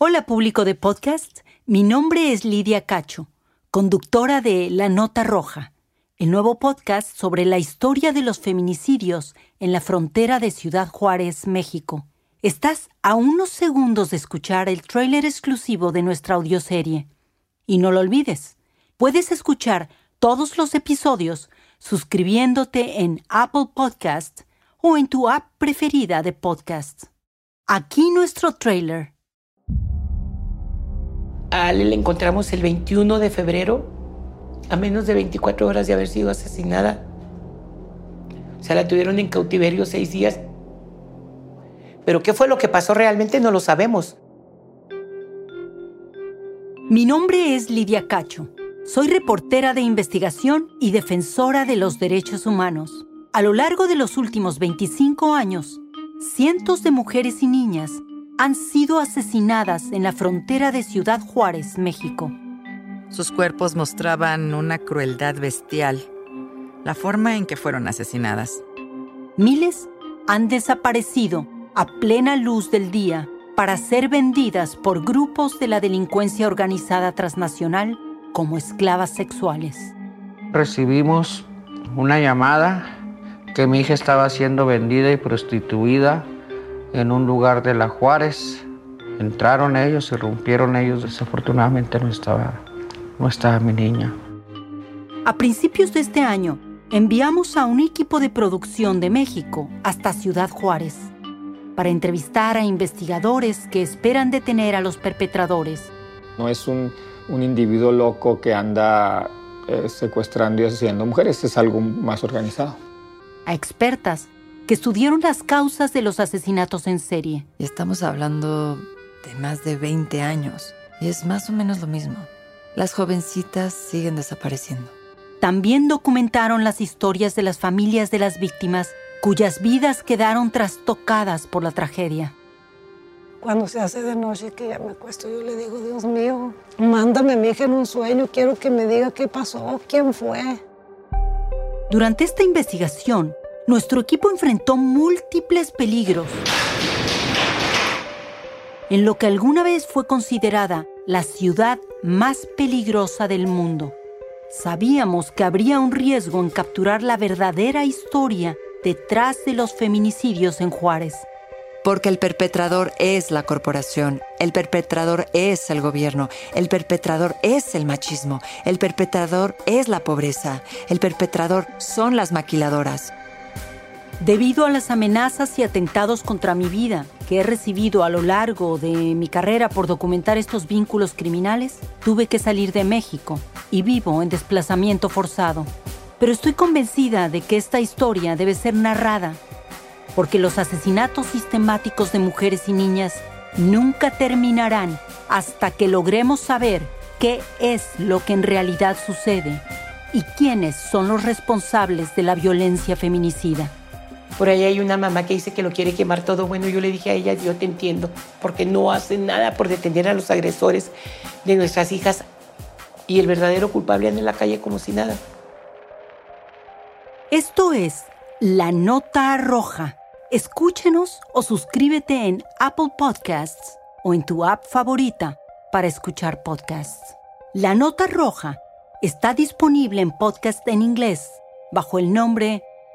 Hola público de podcast, mi nombre es Lidia Cacho, conductora de La Nota Roja, el nuevo podcast sobre la historia de los feminicidios en la frontera de Ciudad Juárez, México. Estás a unos segundos de escuchar el tráiler exclusivo de nuestra audioserie. Y no lo olvides, puedes escuchar todos los episodios suscribiéndote en Apple Podcast o en tu app preferida de podcast. Aquí nuestro trailer. A Ale la encontramos el 21 de febrero, a menos de 24 horas de haber sido asesinada. O sea, la tuvieron en cautiverio seis días. Pero qué fue lo que pasó realmente no lo sabemos. Mi nombre es Lidia Cacho. Soy reportera de investigación y defensora de los derechos humanos. A lo largo de los últimos 25 años, cientos de mujeres y niñas han sido asesinadas en la frontera de Ciudad Juárez, México. Sus cuerpos mostraban una crueldad bestial, la forma en que fueron asesinadas. Miles han desaparecido a plena luz del día para ser vendidas por grupos de la delincuencia organizada transnacional como esclavas sexuales. Recibimos una llamada que mi hija estaba siendo vendida y prostituida en un lugar de la Juárez. Entraron ellos, rompieron ellos. Desafortunadamente no estaba, no estaba mi niña. A principios de este año, enviamos a un equipo de producción de México hasta Ciudad Juárez para entrevistar a investigadores que esperan detener a los perpetradores. No es un, un individuo loco que anda eh, secuestrando y asesinando mujeres, es algo más organizado. A expertas que estudiaron las causas de los asesinatos en serie. Y estamos hablando de más de 20 años. Y es más o menos lo mismo. Las jovencitas siguen desapareciendo. También documentaron las historias de las familias de las víctimas cuyas vidas quedaron trastocadas por la tragedia. Cuando se hace de noche que ya me acuesto, yo le digo, Dios mío, mándame a mi hija en un sueño, quiero que me diga qué pasó, quién fue. Durante esta investigación, nuestro equipo enfrentó múltiples peligros. En lo que alguna vez fue considerada la ciudad más peligrosa del mundo, sabíamos que habría un riesgo en capturar la verdadera historia detrás de los feminicidios en Juárez. Porque el perpetrador es la corporación, el perpetrador es el gobierno, el perpetrador es el machismo, el perpetrador es la pobreza, el perpetrador son las maquiladoras. Debido a las amenazas y atentados contra mi vida que he recibido a lo largo de mi carrera por documentar estos vínculos criminales, tuve que salir de México y vivo en desplazamiento forzado. Pero estoy convencida de que esta historia debe ser narrada, porque los asesinatos sistemáticos de mujeres y niñas nunca terminarán hasta que logremos saber qué es lo que en realidad sucede y quiénes son los responsables de la violencia feminicida. Por ahí hay una mamá que dice que lo quiere quemar todo. Bueno, yo le dije a ella, yo te entiendo, porque no hace nada por detener a los agresores de nuestras hijas y el verdadero culpable anda en la calle como si nada. Esto es La Nota Roja. Escúchenos o suscríbete en Apple Podcasts o en tu app favorita para escuchar podcasts. La Nota Roja está disponible en podcast en inglés bajo el nombre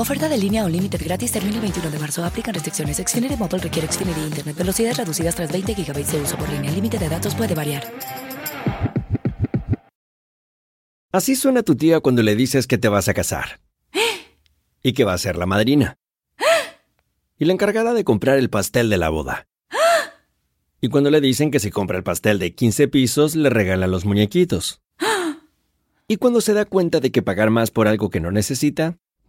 Oferta de línea Unlimited gratis termina el 21 de marzo. Aplican restricciones. Xfinity Mobile requiere Xfinity Internet. Velocidades reducidas tras 20 GB de uso por línea. El límite de datos puede variar. Así suena tu tía cuando le dices que te vas a casar. Y que va a ser la madrina. Y la encargada de comprar el pastel de la boda. Y cuando le dicen que si compra el pastel de 15 pisos, le regalan los muñequitos. Y cuando se da cuenta de que pagar más por algo que no necesita,